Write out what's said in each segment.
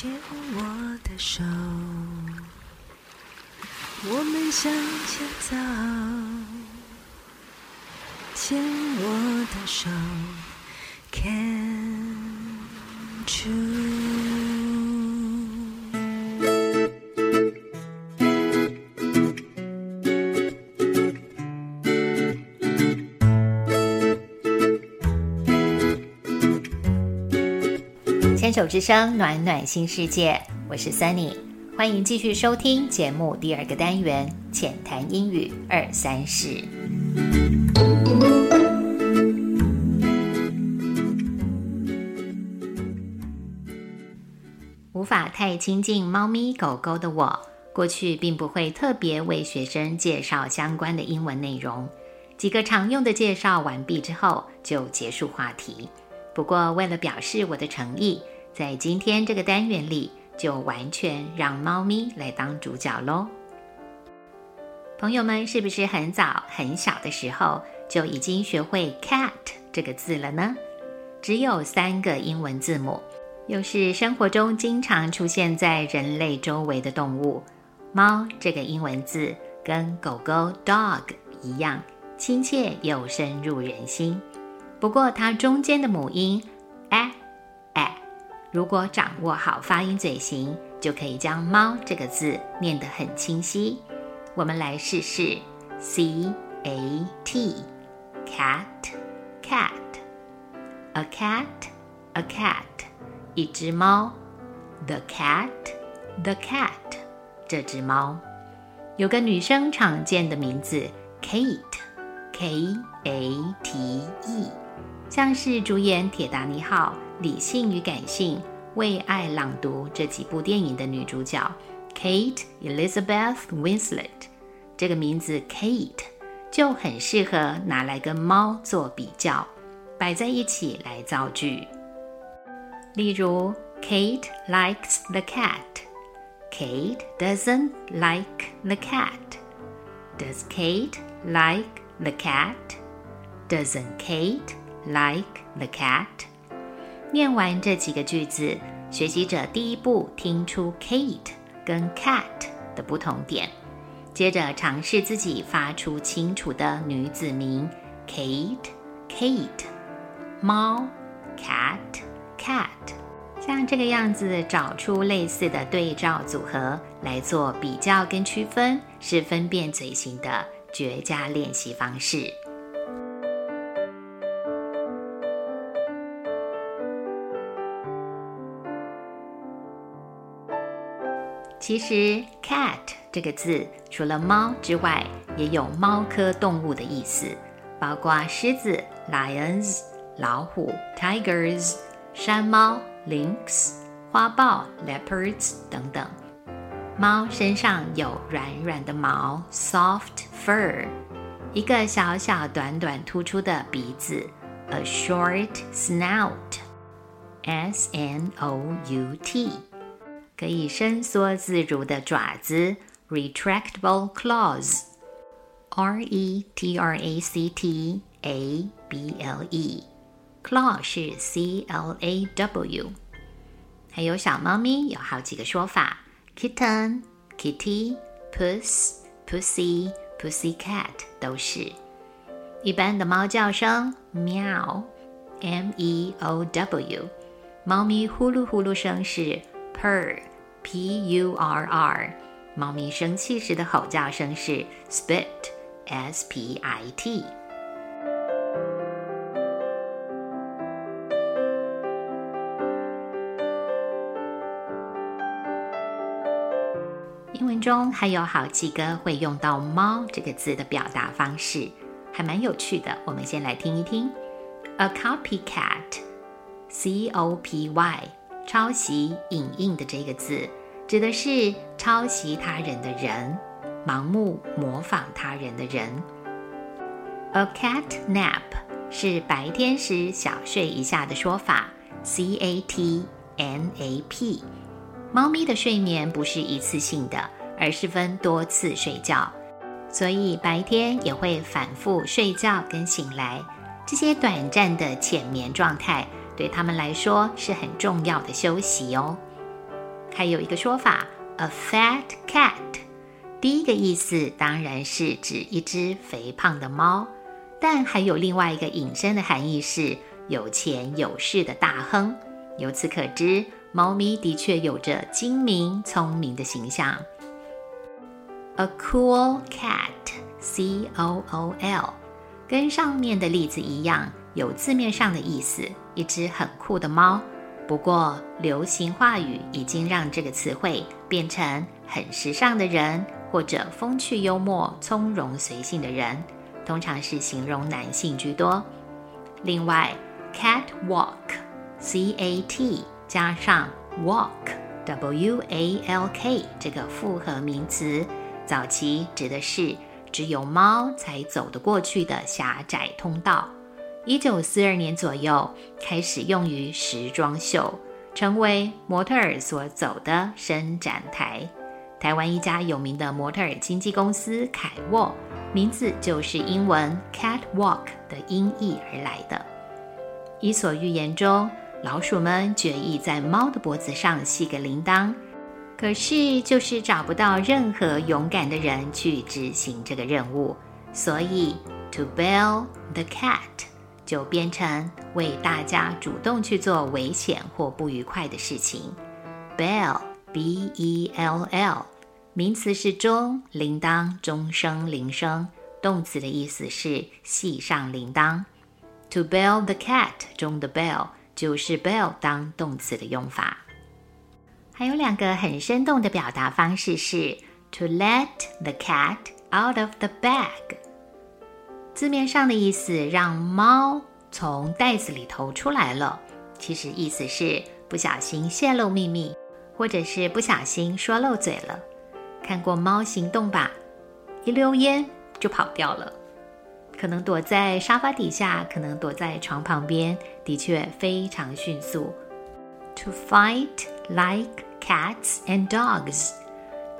牵我的手，我们向前走。牵我的手，Can you？牵手之声，暖暖新世界，我是 Sunny，欢迎继续收听节目第二个单元浅谈英语二三事。无法太亲近猫咪狗狗的我，过去并不会特别为学生介绍相关的英文内容。几个常用的介绍完毕之后，就结束话题。不过，为了表示我的诚意，在今天这个单元里，就完全让猫咪来当主角喽。朋友们，是不是很早很小的时候就已经学会 cat 这个字了呢？只有三个英文字母，又是生活中经常出现在人类周围的动物。猫这个英文字跟狗狗 dog 一样亲切又深入人心。不过它中间的母音 a a，如果掌握好发音嘴型，就可以将猫这个字念得很清晰。我们来试试 c a t cat cat a cat a cat 一只猫。The cat the cat 这只猫。有个女生常见的名字 Kate K A T E，像是主演《铁达尼号》《理性与感性》《为爱朗读》这几部电影的女主角 Kate Elizabeth Winslet。这个名字 Kate 就很适合拿来跟猫做比较，摆在一起来造句。例如，Kate likes the cat。Kate doesn't like the cat. Does Kate like the cat? Doesn't Kate like the cat? 念完这几个句子，学习者第一步听出 Kate 跟 cat 的不同点，接着尝试自己发出清楚的女子名 Kate Kate，猫 cat cat。像这个样子找出类似的对照组合来做比较跟区分，是分辨嘴型的绝佳练习方式。其实 “cat” 这个字除了猫之外，也有猫科动物的意思，包括狮子 （lions）、老虎 （tigers）、山猫。lynx、花豹 leopards 等等。猫身上有软软的毛 soft fur，一个小小短短突出的鼻子 a short snout，s n o u t，可以伸缩自如的爪子 retractable claws，r e t r a c t a b l e。Claw 是 C L A W，还有小猫咪有好几个说法，kitten、kitty、puss、pussy、pussycat 都是。一般的猫叫声 meow，M E O W，猫咪呼噜呼噜声是 purr P U R R，猫咪生气时的吼叫声是 spit，S P I T。英文中还有好几个会用到“猫”这个字的表达方式，还蛮有趣的。我们先来听一听：a copycat，c o p y，抄袭、影印的这个字，指的是抄袭他人的人，盲目模仿他人的人。a cat nap 是白天时小睡一下的说法，c a t n a p。猫咪的睡眠不是一次性的，而是分多次睡觉，所以白天也会反复睡觉跟醒来。这些短暂的浅眠状态对他们来说是很重要的休息哦。还有一个说法，a fat cat。第一个意思当然是指一只肥胖的猫，但还有另外一个引申的含义是有钱有势的大亨。由此可知，猫咪的确有着精明聪明的形象。A cool cat，C O O L，跟上面的例子一样，有字面上的意思，一只很酷的猫。不过，流行话语已经让这个词汇变成很时尚的人，或者风趣幽默、从容随性的人，通常是形容男性居多。另外，catwalk，C A T 加上 walk，W A L K 这个复合名词，早期指的是只有猫才走得过去的狭窄通道。一九四二年左右开始用于时装秀，成为模特儿所走的伸展台。台湾一家有名的模特儿经纪公司凯沃，名字就是英文 catwalk 的音译而来的。伊索寓言中，老鼠们决意在猫的脖子上系个铃铛，可是就是找不到任何勇敢的人去执行这个任务，所以 to bell the cat。就变成为大家主动去做危险或不愉快的事情。Bell，B-E-L-L，名词是钟，铃铛，钟声，铃声。动词的意思是系上铃铛。To bell the cat，中的 bell 就是 bell 当动词的用法。还有两个很生动的表达方式是 to let the cat out of the bag。字面上的意思让猫从袋子里头出来了，其实意思是不小心泄露秘密，或者是不小心说漏嘴了。看过猫行动吧？一溜烟就跑掉了，可能躲在沙发底下，可能躲在床旁边，的确非常迅速。To fight like cats and dogs，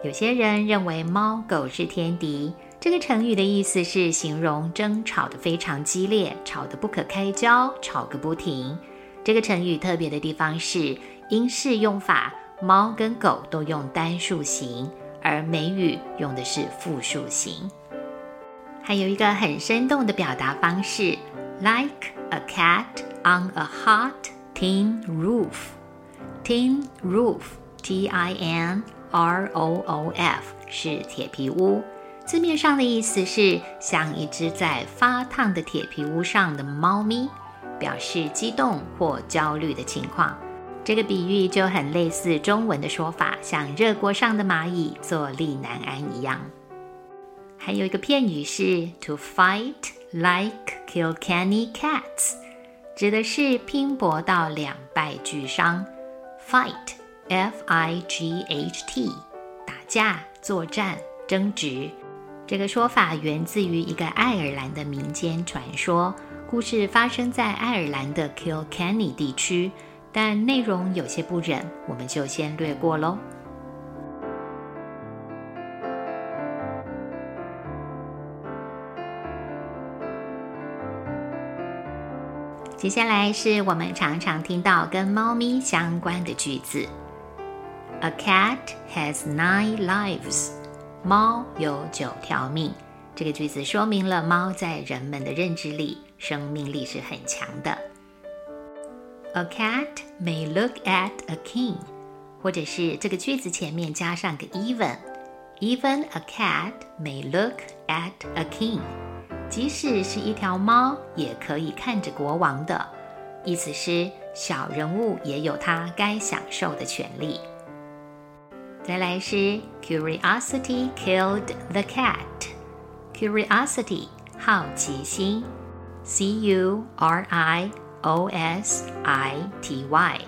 有些人认为猫狗是天敌。这个成语的意思是形容争吵的非常激烈，吵得不可开交，吵个不停。这个成语特别的地方是英式用法，猫跟狗都用单数形，而美语用的是复数形。还有一个很生动的表达方式，like a cat on a hot tin roof。tin roof，T-I-N-R-O-O-F，是铁皮屋。字面上的意思是像一只在发烫的铁皮屋上的猫咪，表示激动或焦虑的情况。这个比喻就很类似中文的说法，像热锅上的蚂蚁坐立难安一样。还有一个片语是 to fight like Kilkenny cats，指的是拼搏到两败俱伤。fight，F-I-G-H-T，打架、作战、争执。这个说法源自于一个爱尔兰的民间传说，故事发生在爱尔兰的 Kilkenny 地区，但内容有些不忍，我们就先略过喽。接下来是我们常常听到跟猫咪相关的句子：A cat has nine lives. 猫有九条命，这个句子说明了猫在人们的认知里生命力是很强的。A cat may look at a king，或者是这个句子前面加上个 even，even a cat may look at a king，即使是一条猫也可以看着国王的，意思是小人物也有他该享受的权利。再来是 curiosity killed the cat。curiosity 好奇心，c u r i o s i t y，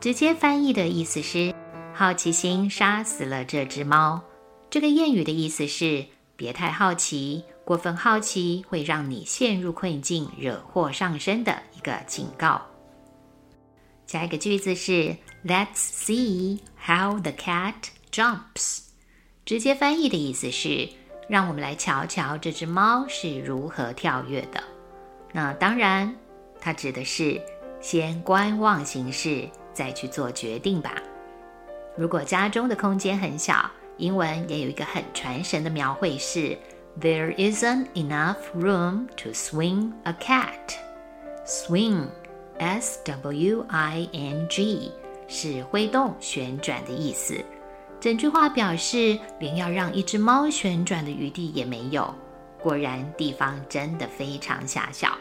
直接翻译的意思是好奇心杀死了这只猫。这个谚语的意思是别太好奇，过分好奇会让你陷入困境，惹祸上身的一个警告。下一个句子是 Let's see how the cat jumps。直接翻译的意思是让我们来瞧瞧这只猫是如何跳跃的。那当然，它指的是先观望行事，再去做决定吧。如果家中的空间很小，英文也有一个很传神的描绘是 There isn't enough room to swing a cat. Swing, S-W-I-N-G，是挥动、旋转的意思。整句话表示连要让一只猫旋转的余地也没有。果然，地方真的非常狭小。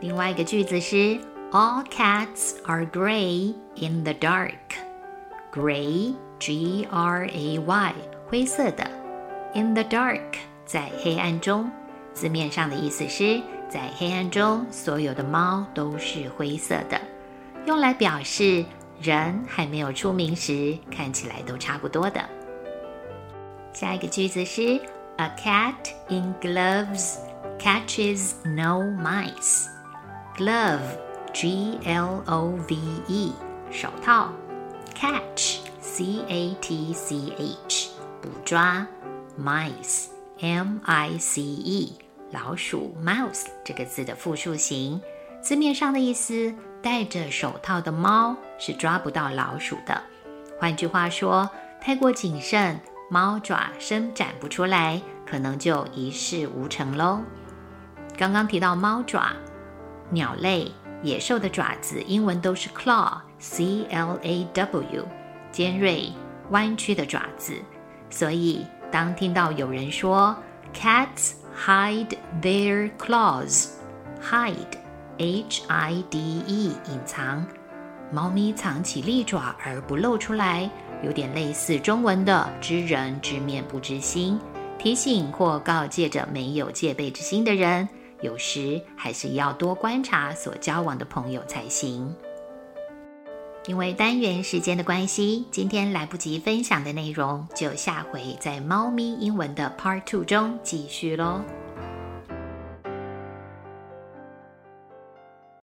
另外一个句子是 All cats are gray in the dark. Gray, G-R-A-Y，灰色的。In the dark，在黑暗中。字面上的意思是在黑暗中，所有的猫都是灰色的，用来表示人还没有出名时看起来都差不多的。下一个句子是 A cat in gloves catches no mice. Glove, G-L-O-V-E，手套。Catch, C-A-T-C-H，捕抓。Mice, M-I-C-E，老鼠。Mouse 这个字的复数形，字面上的意思，戴着手套的猫是抓不到老鼠的。换句话说，太过谨慎，猫爪伸展不出来，可能就一事无成喽。刚刚提到猫爪，鸟类、野兽的爪子，英文都是 claw，C-L-A-W，尖锐、弯曲的爪子。所以，当听到有人说 “cats hide their claws，hide hide 隐藏，猫咪藏起利爪而不露出来，有点类似中文的“知人知面不知心”，提醒或告诫着没有戒备之心的人，有时还是要多观察所交往的朋友才行。因为单元时间的关系，今天来不及分享的内容，就下回在猫咪英文的 Part Two 中继续喽。